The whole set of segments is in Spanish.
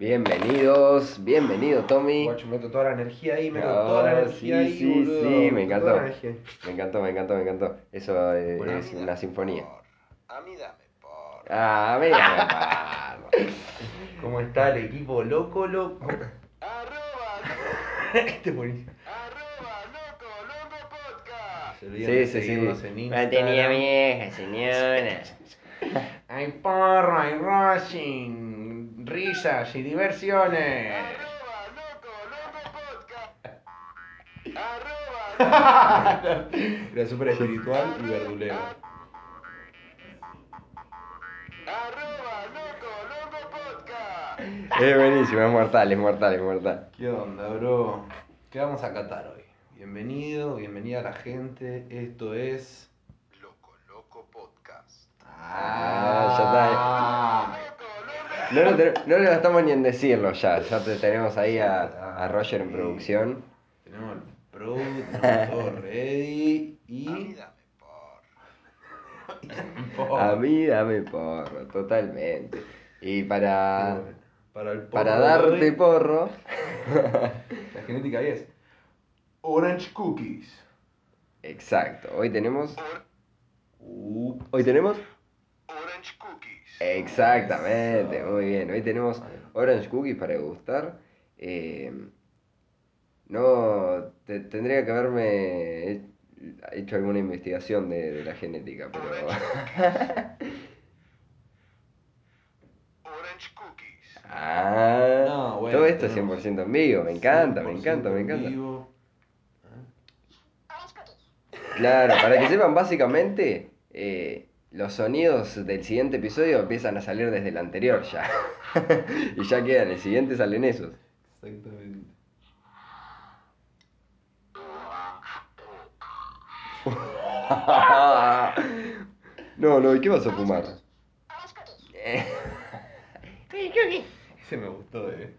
Bienvenidos, bienvenido Tommy. Guacho, meto toda la energía ahí, meto toda la energía sí, ahí, sí, boludo. sí, me encantó. Me encantó, me encantó, me encantó. Eso eh, Bueno, es una sinfonía. A mí dame por. Ah, mira, ¿Cómo está el equipo loco, loco? Arroba, este es buenísimo. arroba, loco, loco podcast. Sí, sí, sí. Instagram. Mantenía vieja, señora. Hay porro, hay rushing, risas y diversiones. Arroba, loco, loco podcast. Arroba, Era súper espiritual y verdulero. arroba, loco, loco podcast. Es buenísimo, es mortal, es mortal, es mortal. ¿Qué onda, bro? ¿Qué vamos a catar hoy? Bienvenido, bienvenida a la gente. Esto es. Loco, loco podcast. Ah, No lo, no lo gastamos ni en decirlo ya. Ya te tenemos ahí a, a Roger en producción. Tenemos el pro, tenemos todo ready A mí y. dame por. Oh, A mí dame porro, totalmente. Y para, para el porro para darte hoy, porro, La genética ahí es. Orange Cookies. exacto. Hoy tenemos. Uh, Hoy tenemos. Exactamente, Eso. muy bien. Hoy tenemos Orange Cookies para degustar. Eh, no, te- tendría que haberme he- hecho alguna investigación de, de la genética, pero. Orange cookies. Ah, No, bueno, todo esto es tenemos 100% en vivo, me encanta, me 100% encanta, me en encanta. vivo. Claro, para que sepan, básicamente, eh, los sonidos del siguiente episodio empiezan a salir desde el anterior ya. y ya quedan, el siguiente salen esos. Exactamente. no, no, ¿y qué vas a fumar? Ese me gustó, eh.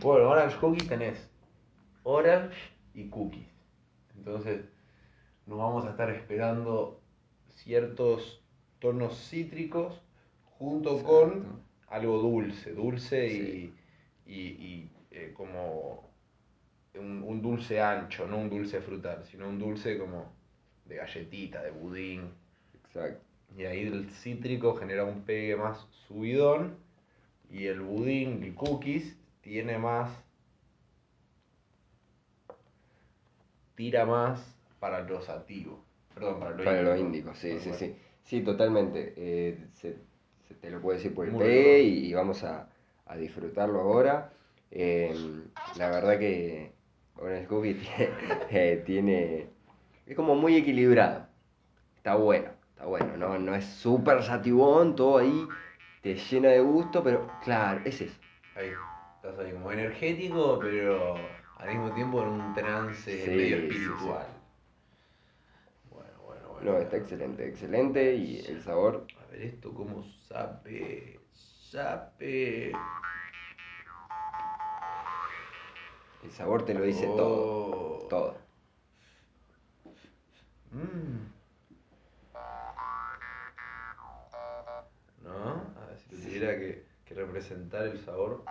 Bueno, Orange Cookies tenés Orange y Cookies. Entonces, nos vamos a estar esperando ciertos tonos cítricos junto con algo dulce. Dulce Sí. y, y, y, eh, como un, un dulce ancho, no un dulce frutal, sino un dulce como de galletita, de budín. Exacto. Y ahí el cítrico genera un pegue más subidón. Y el budín, el cookies, tiene más. Tira más para lo sativo. Perdón, para lo Para lo índico. índico, sí, Tal sí, cual. sí. Sí, totalmente. Eh, se, se te lo puedo decir por el Muy bien. y, vamos a, a disfrutarlo ahora. Eh, la verdad que Orange Cookie tiene, eh, tiene- Es como muy equilibrado. Está bueno, está bueno. No, no es súper sativón, todo ahí te llena de gusto, pero claro, es eso. Ahí, estás ahí como energético, pero al mismo tiempo en un trance Sí, medio sí, sí. espiritual. Bueno, bueno, bueno. No, está excelente, excelente y el sabor. A ver esto cómo sabe. Sabe. El sabor te lo dice todo. Oh. Todo. Mm. ¿No? A ver si tuviera que, que representar el sabor.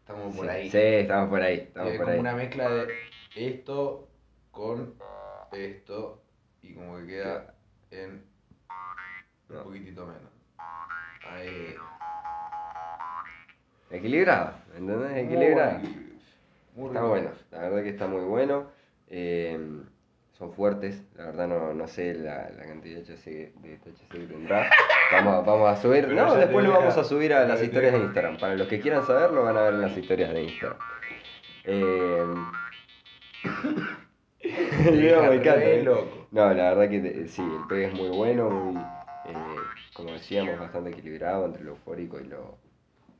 Estamos por Sí, ahí. Sí, estamos por ahí, estamos es por como ahí. una mezcla de esto con esto y como que queda en un poquitito menos. Ahí. Equilibrado, ¿entendés? Muy Está bueno, la verdad que está muy bueno. Eh, son fuertes, la verdad no, no sé la, la cantidad de THC, de THC que tendrá. Vamos, vamos a subir, Pero no, después lo vamos a subir a las historias de. Instagram. Para los que quieran saberlo van a ver en las historias de Instagram. Eh, Me encanta. ¿eh? No, la verdad que te- sí, el pegue es muy bueno, muy, eh, como decíamos, bastante equilibrado entre lo eufórico y lo,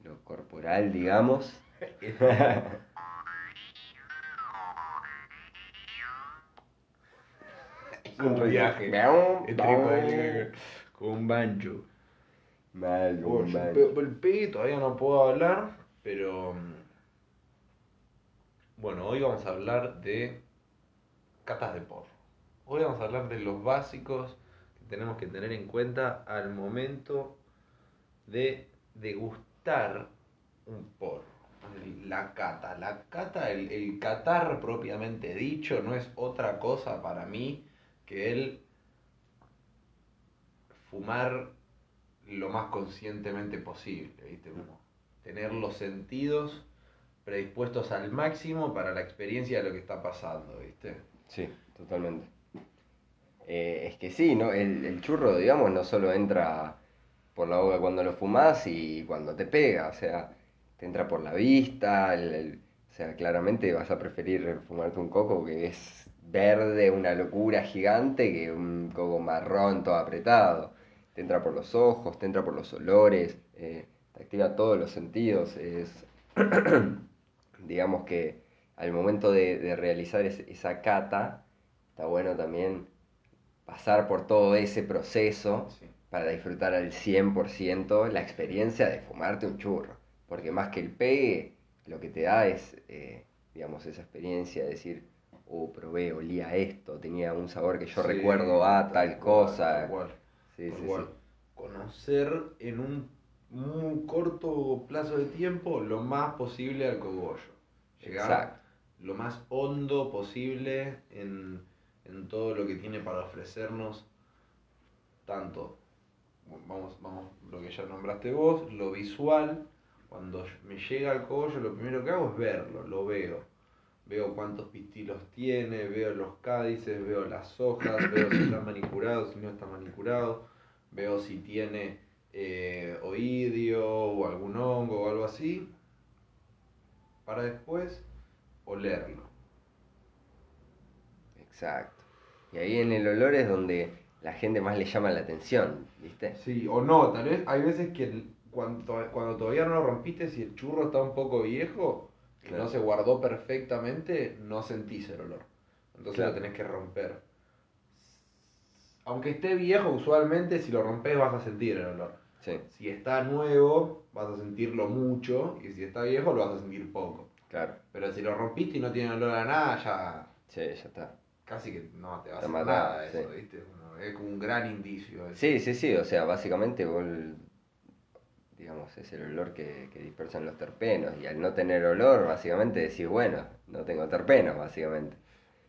lo corporal, digamos. Es un viaje. Miau, miau. Con un banjo. Mal, un yo mal. pe- el pegue todavía no puedo hablar, pero. mm, Bueno, hoy vamos a hablar de catas de porro. Hoy vamos a hablar de los básicos que tenemos que tener en cuenta al momento de degustar un porro. La cata. La cata, el, el catar propiamente dicho, no es otra cosa para mí que el fumar lo más conscientemente posible, ¿viste? Tener los sentidos predispuestos al máximo para la experiencia de lo que está pasando, ¿viste? Sí, totalmente. Eh, es que sí, ¿no? El, el churro, digamos, no solo entra por la boca cuando lo fumas y cuando te pega, o sea, te entra por la vista, el- o sea, claramente vas a preferir fumarte un coco que es verde, una locura gigante, que un coco marrón todo apretado. Te entra por los ojos, te entra por los olores, eh, te activa todos los sentidos, es digamos que al momento de, de realizar es- esa cata, está bueno también pasar por todo ese proceso Sí. para disfrutar al 100% la experiencia de fumarte un churro. Porque más que el pegue, lo que te da es, eh, digamos, esa experiencia de decir, oh, probé, olía esto, tenía un sabor que yo Sí, recuerdo a tal, cosa. tal cual, Sí, tal sí, cual. sí. Conocer en un muy corto plazo de tiempo lo más posible al cogollo. Llegar Exacto. Lo más hondo posible en, en todo lo que tiene para ofrecernos, tanto, vamos, vamos, lo que ya nombraste vos, lo visual, cuando me llega al cogollo lo primero que hago es verlo, lo veo. Veo cuántos pistilos tiene, veo los cádices, veo las hojas, veo si está manicurado, si no está manicurado, veo si tiene eh, oidio o algún hongo o algo así, para después olerlo. Exacto. Y ahí en el olor es donde la gente más le llama la atención, ¿viste? Sí, o no, tal vez hay veces que el- cuando, cuando todavía no lo rompiste, si el churro está un poco viejo Claro. no se guardó perfectamente, no sentís el olor. Entonces Claro. lo tenés que romper. Aunque esté viejo, usualmente si lo rompes vas a sentir el olor. Sí, Si está nuevo, vas a sentirlo mucho, y si está viejo, lo vas a sentir poco. Claro. Pero si lo rompiste y no tiene olor a nada, ya Sí, ya está. casi que no te va a hacer matado, nada sí. eso, ¿viste? Es como un gran indicio. eso. Sí, sí, sí, o sea, básicamente vos, digamos, es el olor que, que dispersan los terpenos y al no tener olor, básicamente decís, bueno, no tengo terpenos, básicamente.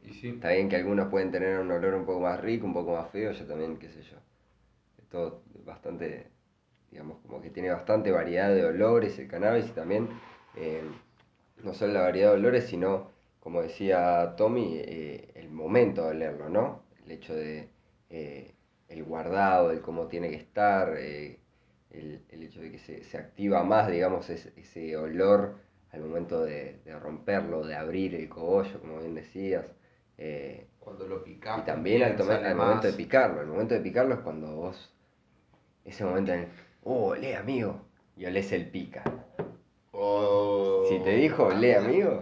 Y sí. Está bien que algunos pueden tener un olor un poco más rico, un poco más feo, yo también, qué sé yo. Es todo bastante, digamos, como que tiene bastante variedad de olores el cannabis y también, eh, no solo la variedad de olores, sino, como decía Tommy, eh, el momento de olerlo, ¿no? El hecho de eh, el guardado, el cómo tiene que estar, eh, el, el hecho de que se, se activa más, digamos, ese, ese olor al momento de, de romperlo, de abrir el cogollo, como bien decías. Cuando lo picás. y también al, momento de picarlo. El momento de picarlo es cuando vos. Ese momento en el. Oh, olé, amigo. Y olés el pica. Oh. Te dijo olé, amigo.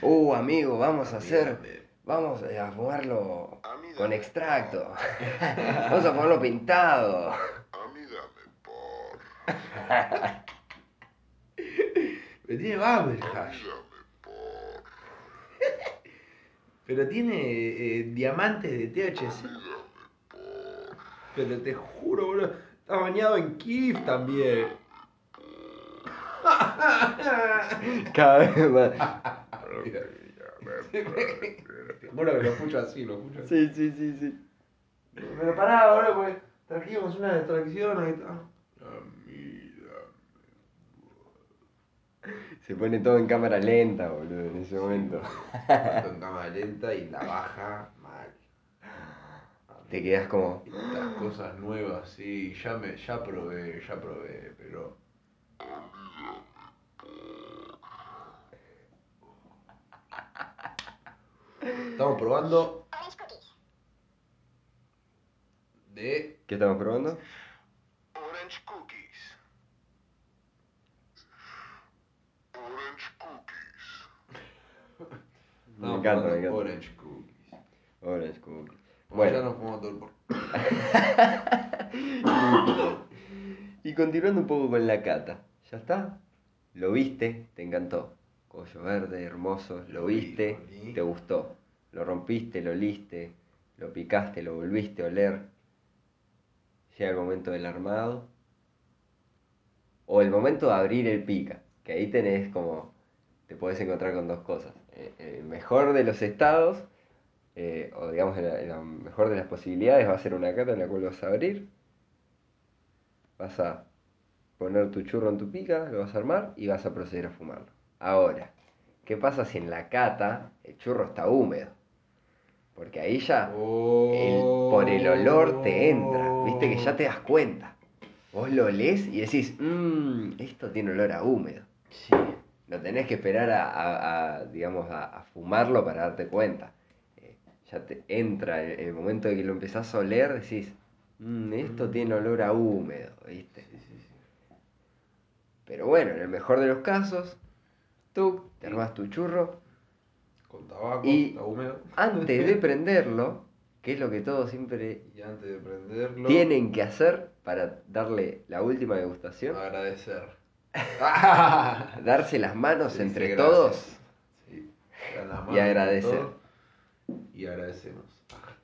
Uh, amigo, vamos a hacer. Mírame. Vamos a fumarlo con extracto. Vamos a fumarlo pintado. A mí dame por. Pero tiene A mí hash. Pero tiene eh, diamantes de THC. Pero te juro, boludo. Está bañado en Kif también. Cada vez más. Juro que lo escucho así, lo escucho así. Sí, sí, sí, sí. Pero pará, ahora pues trajimos una distracción ahí está. A mí dame. Se pone todo en cámara lenta, boludo, en ese momento. Esto en cámara lenta y la baja mal. Te quedas como. Estas cosas nuevas, sí, ya me, ya probé, ya probé, pero. Estamos probando de ¿Qué estamos probando? Orange cookies. Orange cookies. Me estamos encanta, me probando encanta. Orange Cookies. Orange Cookies. Bueno, ya nos fumamos todo el por... y continuando un poco con la cata. ¿Ya está? ¿Lo viste? ¿Te encantó? Collo verde, hermoso. ¿Lo Lo vi, viste? ¿Te gustó? ¿Lo rompiste? ¿Lo oliste? ¿Lo picaste? ¿Lo volviste a oler? llega el momento del armado. O el momento de abrir el pica, que ahí tenés como, te podés encontrar con dos cosas. Eh, El mejor de los estados, eh, o digamos, la, la mejor de las posibilidades va a ser una cata en la cual vas a abrir. Vas a poner tu churro en tu pica, lo vas a armar y vas a proceder a fumarlo. Ahora, ¿qué pasa si en la cata el churro está húmedo? Porque ahí ya el- por el olor te entra, viste que ya te das cuenta. Vos lo olés y decís, mmm, esto tiene olor a húmedo. Sí. No tenés que esperar a, a- a, digamos, a, a fumarlo para darte cuenta. Eh, ya te entra el, el momento de que lo empezás a oler, decís, "Mm, esto tiene olor a húmedo, ¿viste? Sí, sí, sí. Pero bueno, en el mejor de los casos, tú te armas tu churro, Con tabaco, Y- está húmedo. antes de prenderlo, que es lo que todos siempre Y antes de prenderlo, tienen que hacer para darle la última degustación, agradecer. darse las manos entre gracias. todos Sí. Y agradecer. todos Y agradecemos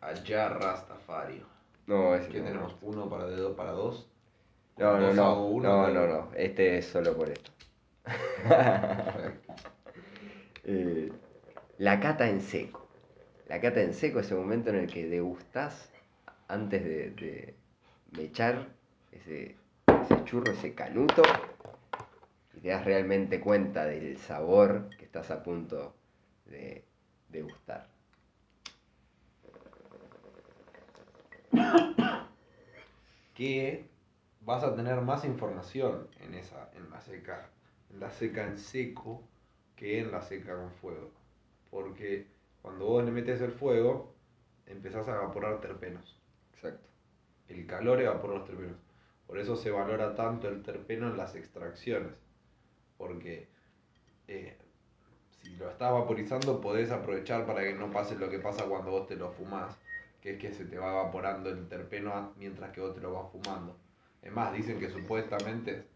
a a Ya Rastafario. No, es ¿Qué tenemos? ¿Uno para de dos para dos? No, ¿Con no, no, uno? no, no, no, este es solo por esto. Eh, la cata en seco. La cata en seco es el momento en el que degustás antes de, de mechar ese, ese churro, ese canuto, y te das realmente cuenta del sabor que estás a punto de degustar. que vas a tener más información en esa, en la seca, la seca en seco que en la seca con fuego. Porque cuando vos le metes el fuego, empezás a evaporar terpenos. Exacto. El calor evapora los terpenos. Por eso se valora tanto el terpeno en las extracciones. Porque eh, si lo estás vaporizando, podés aprovechar para que no pase lo que pasa cuando vos te lo fumás. Que es que se te va evaporando el terpeno mientras que vos te lo vas fumando. Es más, dicen que supuestamente.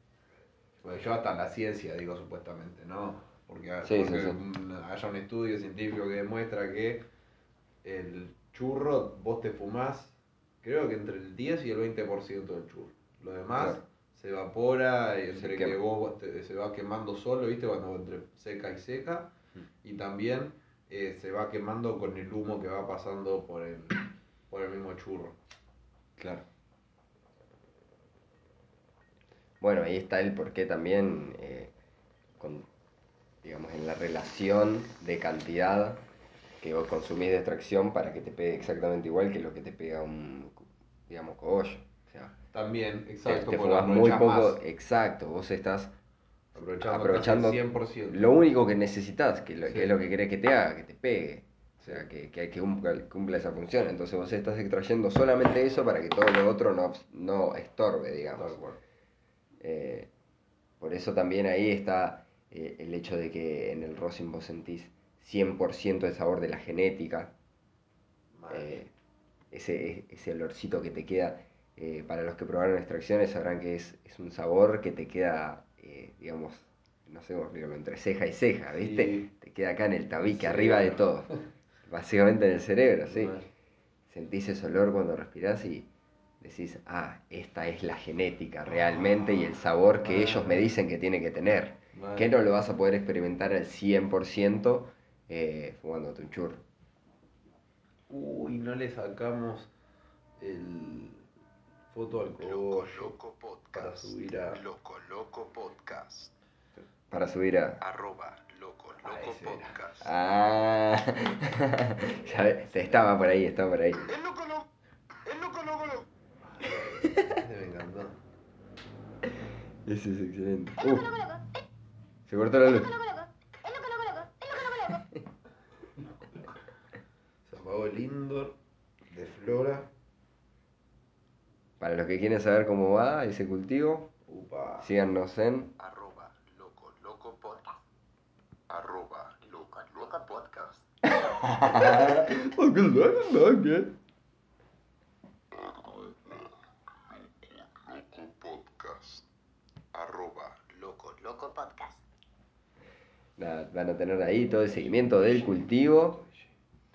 Pues yo hasta la ciencia digo supuestamente, ¿no? Porque, Sí, porque un- haya un estudio científico que demuestra que el churro vos te fumás, creo que entre el 10 y el 20% del churro. Lo demás Claro. se evapora y Se que vos te- se va quemando solo, ¿viste? Cuando entre seca y seca. Mm. Y también eh, se va quemando con el humo que va pasando por el, por el mismo churro. Claro. Bueno, ahí está el porqué también, eh, con, digamos, en la relación de cantidad que vos consumís de extracción para que te pegue exactamente igual que lo que te pega un, digamos, cogollo. O sea, También, te, exacto, te fumás muy poco, más. exacto, vos estás aprovechando, aprovechando casi el 100%. lo único que necesitas, que, lo, Sí. que es lo que querés que te haga, que te pegue. O sea, que, que, que cumpla, cumpla esa función. Entonces vos estás extrayendo solamente eso para que todo lo otro no, no estorbe, digamos. Eh, por eso también ahí está eh, el hecho de que en el rosin vos sentís 100% de sabor de la genética, eh, ese, ese olorcito que te queda. para los que probaron extracciones sabrán que es, es un sabor que te queda, digamos, no sé cómo explicarlo, entre ceja y ceja, ¿viste? Sí. Te queda acá en el tabique, arriba de todo. Básicamente en el cerebro, sí. Sentís ese olor cuando respirás y decís, ah, esta es la genética realmente y el sabor que ellos me dicen que tiene que tener. Mal. Que no lo vas a poder experimentar al 100% eh, fumándote un churro. Uy, no le sacamos el foto al Loco Loco Podcast. para subir a... Loco Loco Podcast. Para subir a... Arroba Loco Loco. Podcast. Ah, ya estaba por ahí, estaba por ahí. El Loco Loco. El Loco Loco Loco. Este me encantó. Ese es excelente. Uh, se cortó la luz. Se apagó el indoor de Flora. Para los que quieren saber cómo va ese cultivo, Upa. síganos en... Arroba Loco Loco Podcast. Arroba Loco Loco Podcast. Loco Podcast. Arroba Loco Loco Podcast. Nada, van a tener ahí todo el seguimiento del cultivo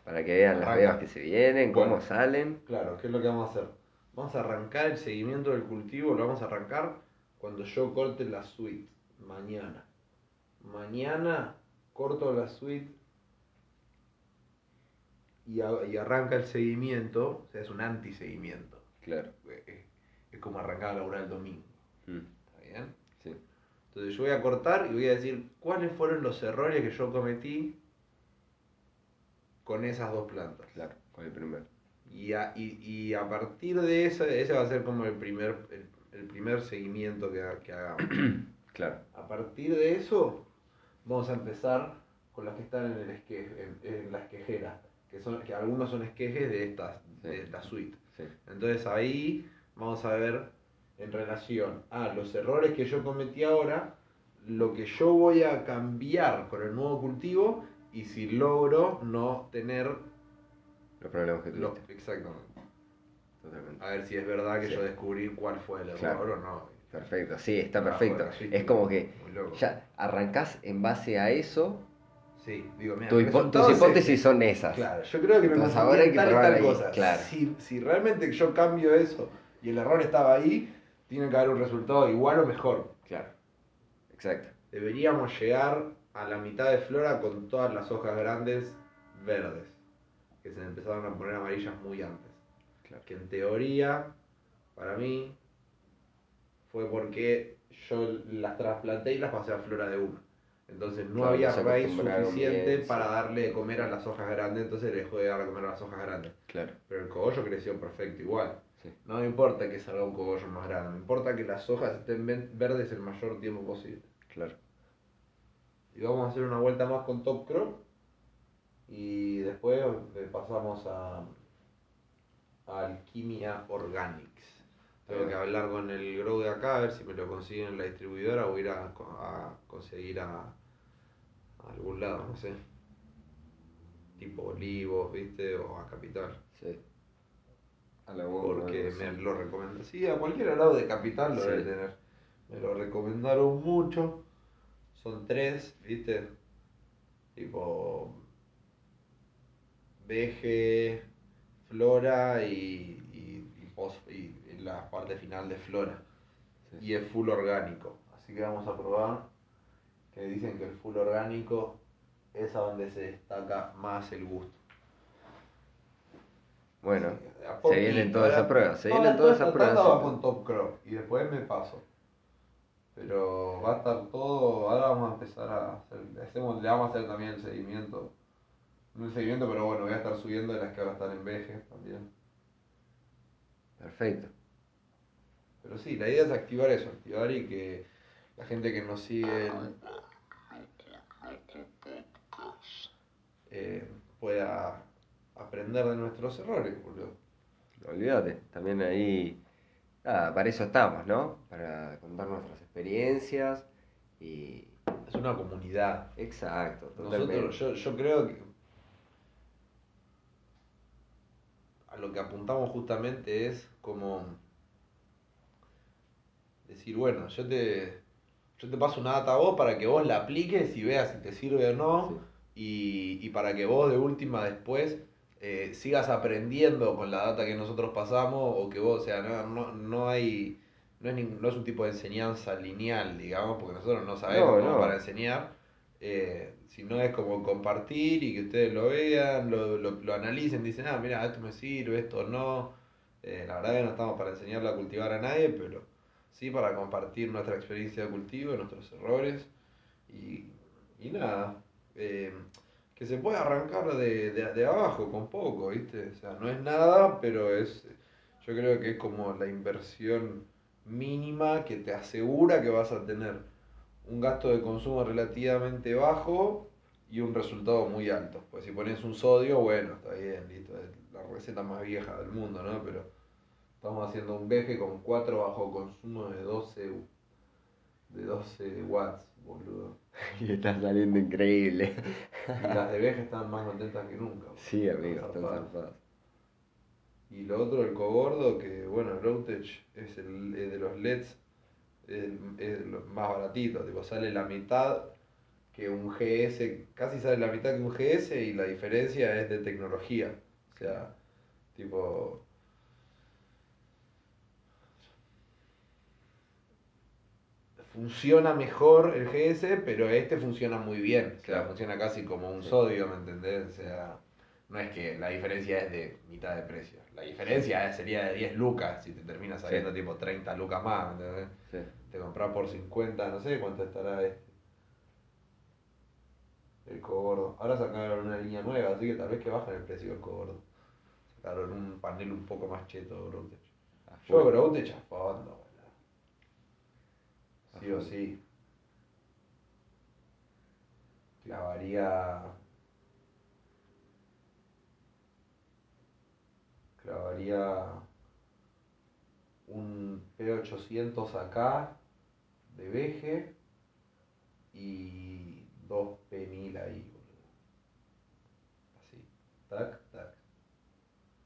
para que vean las bebas que se vienen, cómo Bueno. salen. Claro, ¿qué es lo que vamos a hacer? Vamos a arrancar el seguimiento del cultivo, lo vamos a arrancar cuando yo corte la suite, mañana. Mañana corto la suite y, a- y arranca el seguimiento, o sea, es un anti-seguimiento. Claro. Es, es como arrancar a laburar el domingo, Mm, ¿está bien? Sí. Entonces yo voy a cortar y voy a decir cuáles fueron los errores que yo cometí con esas dos plantas. Claro, con el primero. Y a, y, y a partir de eso, ese va a ser como el primer, el, el primer seguimiento que, ha- que hagamos. Claro. A partir de eso, vamos a empezar con las que están en, el esque, en, en la esquejera, que, son, que algunos son esquejes de estas, de la suite. Sí. Entonces ahí vamos a ver en relación a los errores que yo cometí ahora, lo que yo voy a cambiar con el nuevo cultivo y si logro no tener Los problemas que lo, tuviste. exactamente. Totalmente. A ver si es verdad que Sí. yo descubrí cuál fue el error Claro. o no. Perfecto, sí, está Ah, perfecto. bueno, es como que ya arrancás en base a eso, Sí, digo, mira, tu tus es hipótesis son esas. Claro, yo creo que me Entonces confundí ahora hay que tal probar tal cosa. claro. Si, si realmente yo cambio eso y el error estaba ahí, tiene que haber un resultado igual o mejor. Claro. Exacto. Deberíamos llegar a la mitad de flora con todas las hojas grandes verdes, que se empezaron a poner amarillas muy antes. Claro. Que en teoría, para mí, fue porque yo las trasplanté y las pasé a flora de una. Entonces no Claro, había raíz suficiente bien, para darle de comer a las hojas grandes, entonces le dejó de dar de comer a las hojas grandes. Claro. Pero el cogollo creció perfecto igual. Sí. No me importa que salga un cogollo más grande, me importa que las hojas estén verdes el mayor tiempo posible. Claro. Y vamos a hacer una vuelta más con Top Crop y después pasamos a, a Alquimia Organics. Tengo que hablar con el grow de acá a ver si me lo consiguen en la distribuidora o ir a, a conseguir a, a algún lado, no sé. Tipo Olivos, ¿viste? O a Capital. Sí. A la bomba, Porque me lo recomendaron. Sí, a cualquier lado de Capital lo Sí. debe tener. Me lo recomendaron mucho. Son tres, ¿viste? Tipo. Veje, Flora y, y, y pos- y- y la parte final de Flora. Sí. Y es full orgánico. Así que vamos a probar. Que dicen que el full orgánico es a donde se destaca más el gusto. Bueno, se vienen todas ¿eh? esas pruebas. Se vienen todas esas pruebas. Sí. con Top Crop y después me paso. Pero va a estar todo. Ahora vamos a empezar a hacer. le Hacemos, le vamos a hacer también el seguimiento. No el seguimiento, pero bueno, voy a estar subiendo de las que ahora están en veje también. Perfecto. Pero sí, la idea es activar eso, activar y que la gente que nos sigue en- eh, pueda aprender de nuestros errores, boludo. Olvídate. También ahí. Nada, para eso estamos, ¿no? Para contar nuestras experiencias y. Es una comunidad. Exacto, totalmente. Nosotros, yo, yo creo que a lo que apuntamos justamente es como decir, bueno, yo te, yo te paso una data a vos para que vos la apliques y veas si te sirve o no, y, y para que vos de última después eh, sigas aprendiendo con la data que nosotros pasamos, o que vos, o sea, no, no, no hay, no es, no es un tipo de enseñanza lineal, digamos, porque nosotros no sabemos no. para enseñar, eh, sino es como compartir y que ustedes lo vean, lo, lo, lo analicen, dicen, ah, mira, esto me sirve, esto no. Eh, la verdad que no estamos para enseñarle a cultivar a nadie, pero sí para compartir nuestra experiencia de cultivo, nuestros errores y, y nada. eh, que se puede arrancar de, de, de abajo con poco, ¿viste? O sea, no es nada, pero es. Yo creo que es como la inversión mínima que te asegura que vas a tener un gasto de consumo relativamente bajo y un resultado muy alto. Pues si pones un sodio, bueno, está bien, listo, es la receta más vieja del mundo, ¿no? Pero estamos haciendo un veje con 4 bajo consumo de 12, de 12 watts, boludo. Y está saliendo increíble. Y las de veje están más contentas que nunca. boludo. Sí, amigo, están zarpadas. Y lo otro, el cogordo, que bueno, el Outage es el, es de los LEDs, es, es lo más baratito, tipo sale la mitad que un GS, casi sale la mitad que un GS y la diferencia es de tecnología. O sea, tipo, funciona mejor el GS, pero este funciona muy bien. O sea, Claro. funciona casi como un Sí. sodio, ¿me entendés? O sea, no es que la diferencia es de mitad de precio. La diferencia sería de 10 lucas si te termina saliendo Sí. tipo 30 lucas más, ¿me entendés? Sí. Te compras por 50, no sé cuánto estará este. El cobordo. Ahora sacaron una línea nueva, así que tal vez que bajen el precio del cobordo. Sacaron un panel un poco más cheto de Groutech. A Yo fondo, boludo. Sí A o sí. Clavaría. Clavaría un P800 acá de veje y dos P1000 ahí, boludo. Así. Tac, tac.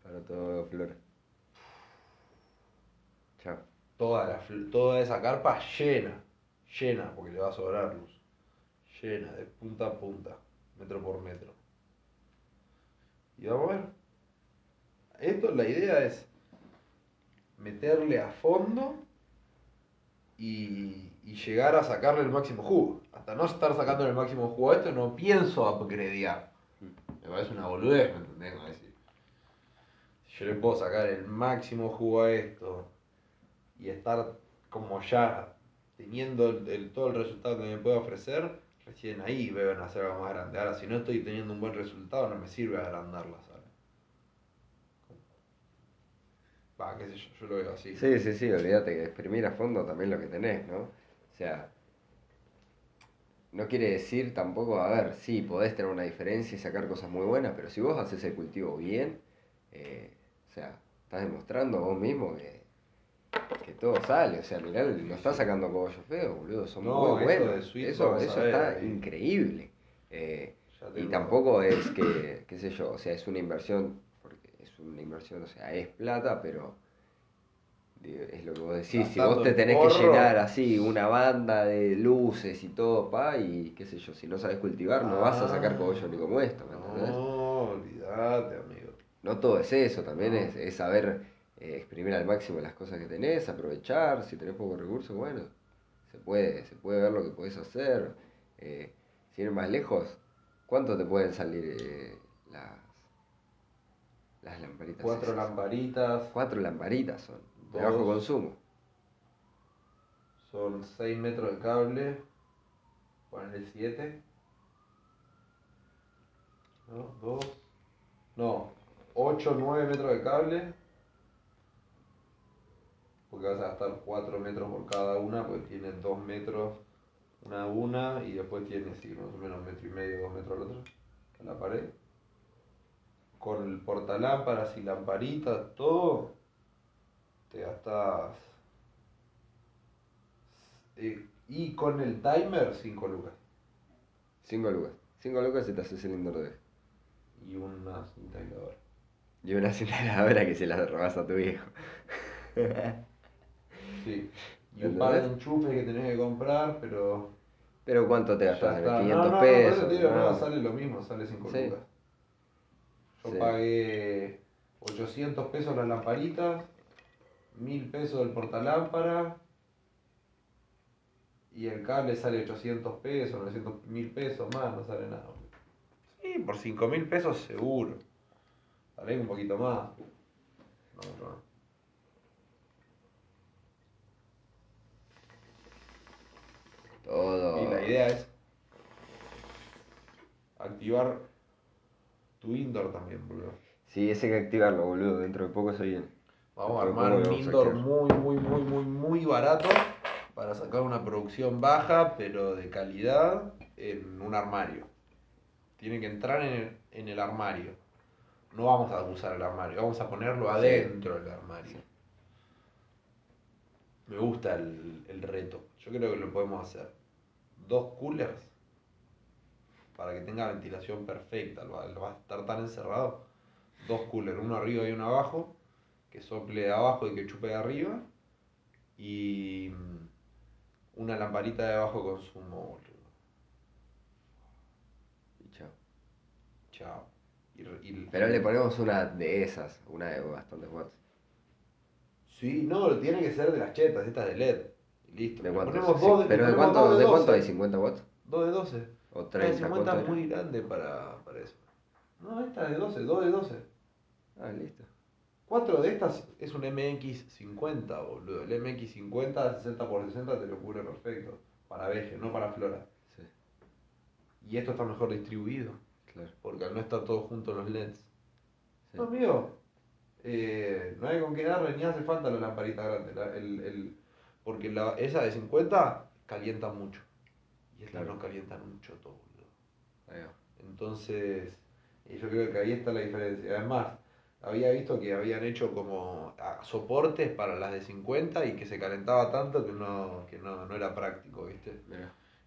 Para todo flor. Chao. Toda, la, toda esa carpa llena, llena, porque le va a sobrar luz. Llena, de punta a punta, metro por metro. Y vamos a ver. Esto, la idea es meterle a fondo y, y llegar a sacarle el máximo jugo. Hasta no estar sacando el máximo jugo a esto, no pienso upgradear. Me parece una boludez, ¿me entendés? Si yo le puedo sacar el máximo jugo a esto y estar como ya teniendo el, todo el resultado que me puede ofrecer, recién ahí veo en hacer algo más grande. Ahora, si no estoy teniendo un buen resultado, no me sirve agrandar la sala. Va, qué sé yo, yo lo veo así. Sí, sí, sí, olvídate que exprimir a fondo también lo que tenés, ¿no? O sea, no quiere decir tampoco, a ver, sí, podés tener una diferencia y sacar cosas muy buenas, pero si vos haces el cultivo bien, eh, o sea, estás demostrando vos mismo que, que todo sale. O sea, mirá, no estás sacando cogollos feos, boludo, son No, muy buenos. de eso eso ver está ahí. increíble. Eh, y tampoco es que, qué sé yo, o sea, es una inversión, porque es una inversión, o sea, es plata, pero es lo que vos decís, si vos te tenés que llenar así una banda de luces y todo, pa, y qué sé yo, si no sabes cultivar, no vas a sacar cogollo ni como esto, ¿me entendés? No, olvídate, amigo. No todo es eso, también No. es, es saber eh, exprimir al máximo las cosas que tenés, aprovechar, si tenés pocos recursos, bueno, se puede, se puede ver lo que podés hacer. Eh, sin ir más lejos, ¿cuánto te pueden salir eh, las, las lamparitas? Cuatro esas? lamparitas, Cuatro lamparitas son, de bajo consumo. son 6 metros de cable, ponele 7. ¿No? 2. No, 8, 9 metros de cable. Porque vas a gastar 4 metros por cada una, porque tiene 2 metros una a una y después tiene, sí, más o menos un metro y medio, 2 metros al otro, a la pared. Con el portalámparas y lamparitas, todo, te gastas. eh, y con el timer, 5 lucas. Cinco lucas. Cinco lucas y te haces el indoor deck. Y una cinta. Y una señaladora que se la robás a tu viejo. Sí. Y un par de enchufes que tenés que comprar, pero. Pero ¿cuánto te gastas? está. 500 no, no, no, pesos. no, ¿no? sale lo mismo, sale 5 Sí. lucas. Yo Sí. pagué 800 pesos las lamparitas, 1000 pesos el portalámpara. Y el cable sale 800 pesos, 900 mil pesos más, no sale nada. Sí, por 5 mil pesos seguro. Tal vez un poquito más. No mucho Y la idea es activar tu indoor también, boludo. Sí, ese hay que activarlo, boludo. Dentro de poco se viene. Vamos a armar un indoor muy, muy, muy, muy, muy barato para sacar una producción baja, pero de calidad, en un armario. Tiene que entrar en el, en el armario. No vamos a usar el armario, vamos a ponerlo Sí. adentro del armario. Me gusta el, el reto. Yo creo que lo podemos hacer. Dos coolers para que tenga ventilación perfecta. Lo va, lo va a estar tan encerrado. Dos coolers, uno arriba y uno abajo. Que sople de abajo y que chupe de arriba. Y mm, una lamparita de bajo consumo, boludo. Y chao. Chao. Y re- y- Pero le ponemos una de esas, una de bastantes watts. Sí, no, tiene que ser de las chetas, estas de LED. Listo. ¿De Le cuánto? ponemos dos de, ¿Pero le de cuánto, dos de cuánto 12. hay? ¿50 watts? Dos de 12. ¿O Esta 30? de 50 ¿Cuánto es muy grande para, para eso. No, esta de 12, dos de 12. Ah, listo. Cuatro de estas es un MX50, boludo. El MX50 60 por 60 te lo cubre perfecto. Para veje, no para flora. Sí, Y esto está mejor distribuido. claro. Porque al no estar todos juntos los LEDs. Sí. No, amigo. eh, no hay con qué darle ni hace falta la lamparita grande. la- el, el- porque la, esa de 50 calienta mucho. Y estas Claro. no calientan un choto, boludo. Entonces, eh, yo creo que ahí está la diferencia. Además, había visto que habían hecho como ah, soportes para las de 50 y que se calentaba tanto que no, que no, no era práctico, ¿viste?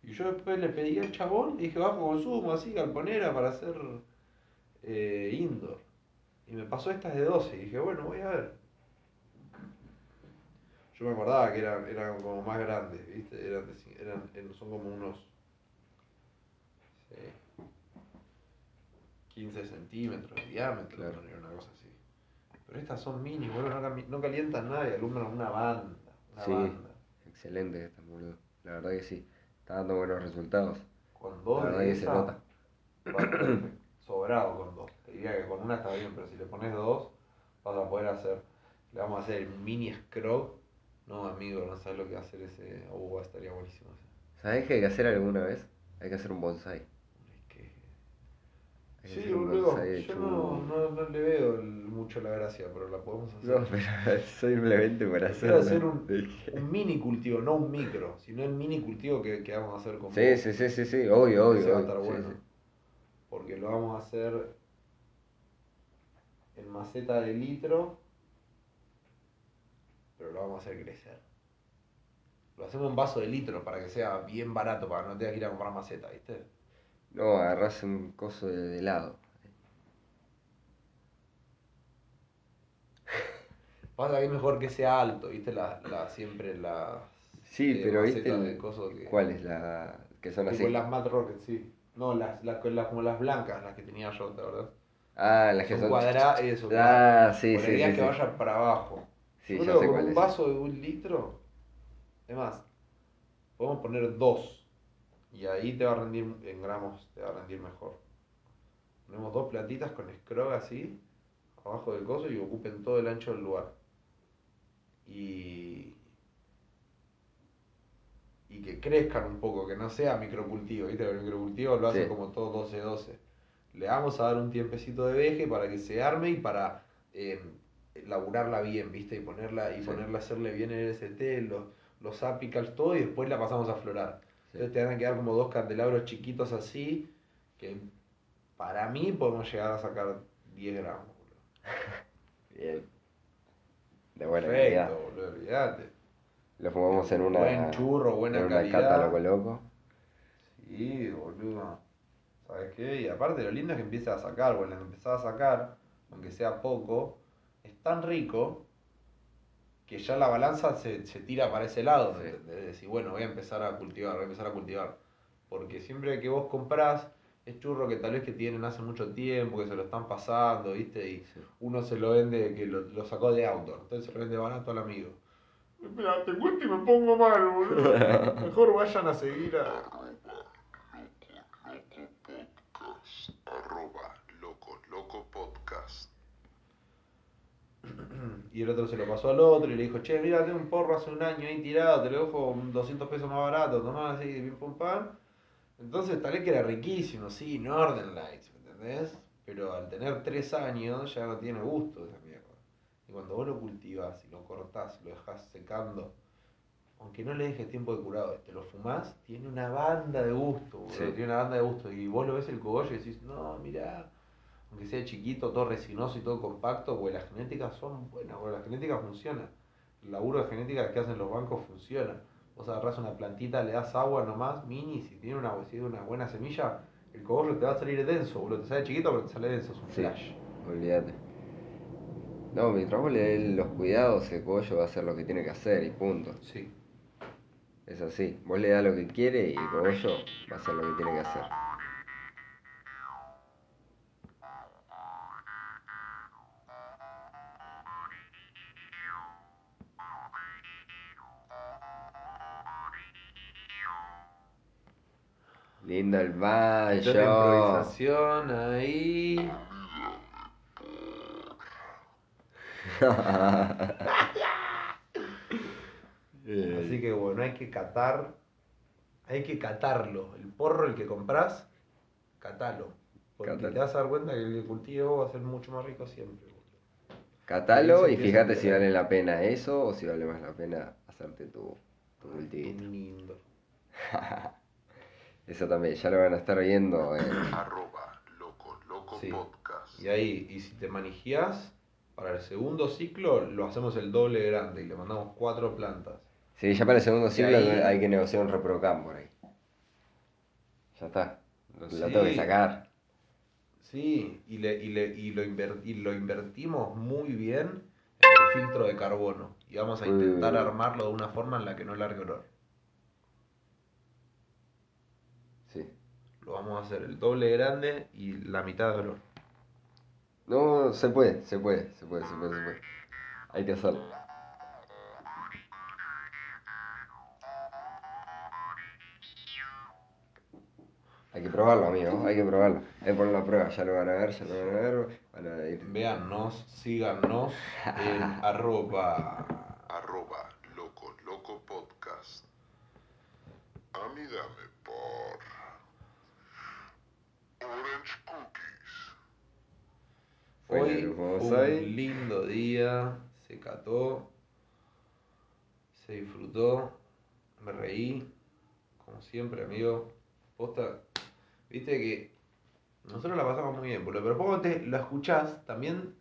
Y yo después le pedí al chabón, dije bajo consumo, así, galponera para hacer eh, indoor. Y me pasó estas de 12 y dije, bueno, voy a ver. Yo me acordaba que eran, eran como más grandes, ¿viste? Eran, eran, eran- son como unos sí, 15 centímetros de diámetro, Claro. una cosa así. Pero estas son mini, boludo, no, calientan nada y alumbran una banda. Una Sí. banda. Excelente esta, boludo. La verdad que sí. Está dando buenos resultados. Con dos La verdad que se nota. sobrado con dos. Te diría que con una está bien, pero si le pones dos, vas a poder hacer. Le vamos a hacer el mini scrog. No, amigo, no sabes lo que va a hacer ese. Uh, estaría buenísimo ese. ¿Sabés qué hay que hacer alguna vez? Hay que hacer un bonsai. Es que. Hay que Sí, hacer boludo. Yo no, no, no le veo el- mucho la gracia, pero la podemos hacer. No, pero simplemente para Quiero hacerlo. hacer un, mini cultivo, no un micro, sino el mini cultivo que, que vamos a hacer con Sí, sí, sí, sí, sí, obvio, obvio. Ese va a obvio, estar sí, bueno. sí. Porque lo vamos a hacer en maceta de litro, pero lo vamos a hacer crecer. Lo hacemos en vaso de litro para que sea bien barato, para que no tengas que ir a comprar maceta, ¿viste? No, agarrás un coso de, helado. Pasa que es mejor que sea alto, ¿viste? La, la, siempre las Sí, eh, pero viste el- que... ¿Cuál es la que son Tipo así? las Mad Rockets, sí. No, las, las, las- como las blancas, las que tenía yo, ¿te verdad? Ah, las que Son son cuadradas, eso, Ah, sí, sí, sí, es que sí. vaya para abajo. Sí, con un es. vaso de un litro, es más, podemos poner dos. Y ahí te va a rendir en gramos, te va a rendir mejor. Ponemos dos plantitas con scrog así, abajo del coso y ocupen todo el ancho del lugar. Y. Y que crezcan un poco, que no sea microcultivo, ¿viste? El microcultivo lo hace Sí. como todo 12-12. Le vamos a dar un tiempecito de veje para que se arme y para eh, laburarla bien, ¿viste? Y ponerla, y Sí. ponerla, hacerle bien el ST, los, los apicals, todo, y después la pasamos a florar. Sí. Entonces te van a quedar como dos candelabros chiquitos así, que para mí podemos llegar a sacar 10 gramos, boludo. Bien. De buena Perfecto, calidad. boludo, olvídate. Lo fumamos en una. Buen churro, buena en una calidad. loco. Sí, boludo. ¿Sabes qué? Y aparte lo lindo es que empiece a sacar, bueno, empezás a sacar, aunque sea poco, es tan rico que ya la balanza se, se tira para ese lado, ¿me Sí. entendés? De decir, bueno, voy a empezar a cultivar, voy a empezar a cultivar. Porque siempre que vos comprás, es churro que tal vez que tienen hace mucho tiempo, que se lo están pasando, ¿viste? Y Sí. uno se lo vende, que lo, lo sacó de outdoor, entonces se lo vende barato al amigo. Mira, te cuento y me pongo mal, boludo. Mejor vayan a seguir a... Arroba loco loco podcast. Y el otro se lo pasó al otro y le dijo, che, mira, tengo un porro hace un año ahí tirado, te lo dejo un 200 pesos más barato, tomás así, pim pum pam. Entonces tal vez que era riquísimo, sí, Northern Lights, ¿me entendés? Pero al tener 3 años ya no tiene gusto esa mierda. Y cuando vos lo cultivás y lo cortás y lo dejás secando, aunque no le dejes tiempo de curado, te lo fumás, tiene una banda de gusto, Sí. tiene una banda de gusto. Y vos lo ves el cogollo y decís, no, mirá, aunque sea chiquito, todo resinoso y todo compacto, pues las genéticas son buenas, porque la genética funciona. El laburo de genética que hacen los bancos funciona. Vos agarrás una plantita, le das agua nomás, mini, si tiene una, si tiene una buena semilla, el cogollo te va a salir denso, boludo. Te sale chiquito, pero te sale denso, es un Sí. flash. Olvídate. No, mientras vos le des los cuidados, el cogollo va a hacer lo que tiene que hacer y punto. Sí. Es así. Vos le das lo que quiere y el cogollo va a hacer lo que tiene que hacer. Lindo el banjo. improvisación ahí. Así que bueno, hay que catar. Hay que catarlo. El porro, el que compras, catalo. Porque Catalo. te vas a dar cuenta que el que cultivo va a ser mucho más rico siempre. Catalo y fíjate si vale la pena eso o si vale más la pena hacerte tu, tu cultivito. Lindo. Eso también, ya lo van a estar viendo en... Arroba loco loco Sí. podcast. Y ahí, y si te manijás, para el segundo ciclo lo hacemos el doble grande y le mandamos cuatro plantas. Sí, ya para el segundo ciclo ahí- hay que negociar un reprocam por ahí. Ya está. Lo, lo tengo que Sí. sacar. Sí, y, le, y, le, y, lo inver- y lo invertimos muy bien en el filtro de carbono. Y vamos a intentar armarlo de una forma en la que no largue olor. Sí. Lo vamos a hacer el doble grande y la mitad de olor. No, se puede, se puede, se puede, se puede, se puede. Hay que hacerlo. Hay que probarlo, amigo, hay que probarlo. Hay que ponerlo a prueba, ya lo van a ver, ya lo van a ver. Van a ir. Véannos, síganos en arroba Arroba loco loco podcast. A mí dame por Orange Cookies. Fue Hoy hoy. un lindo día, se cató, se disfrutó, me reí, como siempre, amigo. Posta, viste que nosotros la pasamos muy bien, boludo, pero cuando te lo escuchás, también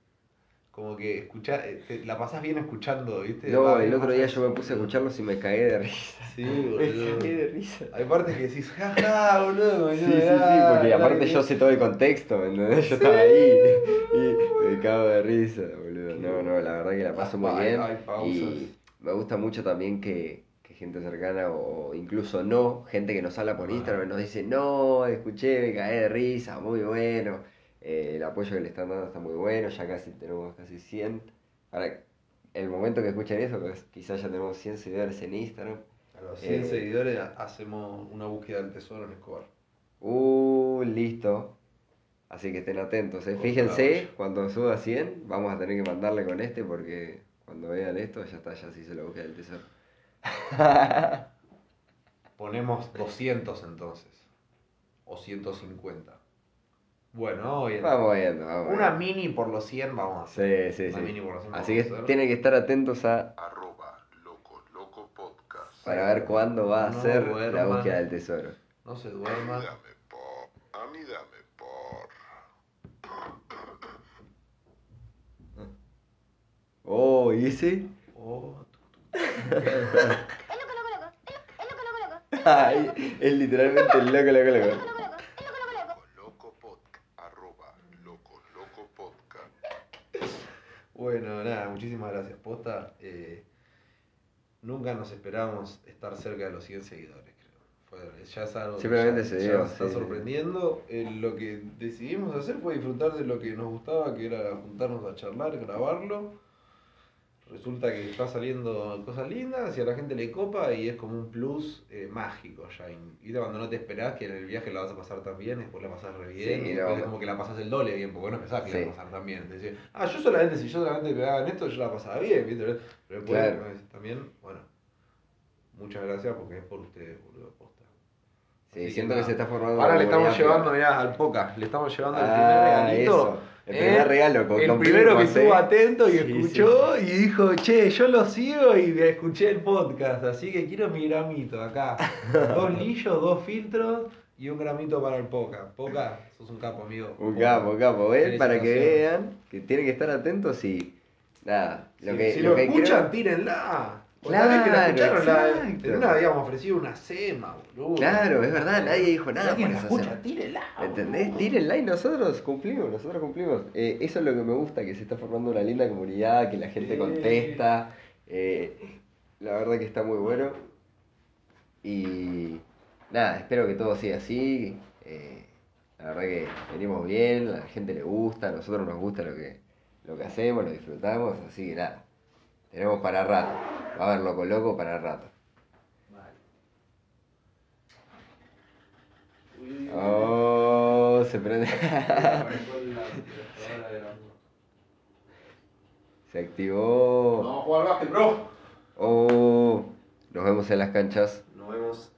como que escuchá, eh, te- la pasás bien escuchando, viste. No, Va, el me otro día yo me puse a boludo. escucharlos y me cagué de risa. Sí, Me boludo. cagué de risa. Hay partes que decís, jaja, boludo. como Sí, sí, sí, "Ah, porque la aparte yo sé todo el contexto, ¿me entendés? Yo estaba ahí me cago de risa, boludo. No, no, la verdad que la paso muy bien. Y me gusta mucho también que, que gente cercana o incluso no, gente que nos habla por. Instagram nos dice, no, escuché, me cagué de risa, muy bueno. Eh, el apoyo que le están dando está muy bueno, ya casi tenemos casi 100. Ahora, el momento que escuchen eso, pues, quizás ya tenemos 100 seguidores en Instagram. A los 100 Eh, seguidores hacemos una búsqueda del tesoro en Escobar. Uh, listo. Así que estén atentos, ¿eh? Fíjense, la cuando suba 100, vamos a tener que mandarle con este porque cuando vean esto ya está, ya se hizo la búsqueda del tesoro. Ponemos 200 entonces. O 150. Bueno, vamos bien. vamos viendo, vamos Una viendo. mini por los 100 vamos a hacer. Sí, sí, Una sí. mini por los 100 Así que hacer. tienen que estar atentos a Arroba loco loco podcast. para ver cuándo va a No ser la duerman. búsqueda del tesoro. No se A mí duerman. dame por. A mí dame por. Oh, ¿y ese? Oh, Ay, es literalmente el loco, loco, loco. Bueno, nada, muchísimas gracias, Posta. Eh, nunca nos esperamos estar cerca de los 100 seguidores, creo. Fue- ya es algo que Simplemente ya- se ya dio, nos está sí, sorprendiendo. Eh, lo que decidimos hacer fue disfrutar de lo que nos gustaba, que era juntarnos a charlar, grabarlo. Resulta que está saliendo cosas lindas y a la gente le copa y es como un plus eh, mágico ya. Y cuando no te esperás que en el viaje la vas a pasar tan bien, después la pasás re bien, Sí, y después no. es como que la pasás el doble bien, porque no pensás que la Sí. vas a pasar tan bien. Te decís, ah, yo solamente, si yo solamente me hagan esto, yo la pasaba bien, ¿viste? Pero después Claro. también, bueno, muchas gracias porque es por ustedes, boludo, posta. Sí, Así siento que, se está formando Ahora le estamos llevando, mirá, al Poca, le estamos llevando el primer Ah, regalito. eso. El primer regalo con El primero que estuvo ¿eh? atento y Sí, escuchó y dijo, che, yo lo sigo y escuché el podcast, así que quiero mi gramito acá. dos lillos, dos filtros y un gramito para el Poca. Poca, sos un capo, amigo. Un Poca. capo, un capo, ¿ven? Para que vean que tienen que estar atentos y. Nada, lo si que. si lo lo, que escuchan, creo- tírenla. Claro, también que la escucharon, la- exacto. en una habíamos ofrecido una sema, boludo. Claro, es verdad, nadie dijo nada por la esa escucha, sema. tírenla. ¿Me entendés? Tírenla y nosotros cumplimos, nosotros cumplimos. Eh, eso es lo que me gusta, que se está formando una linda comunidad, que la gente Sí. contesta. eh, la verdad que está muy bueno. Y nada, espero que todo siga así. eh, la verdad que venimos bien, a la gente le gusta, a nosotros nos gusta lo que, lo que hacemos, lo disfrutamos, así que nada. Tenemos para rato. Va a haber loco loco para rato. Oh, se prende. Se activó. Vamos a jugar al básquet, bro. Oh, nos vemos en las canchas. Nos vemos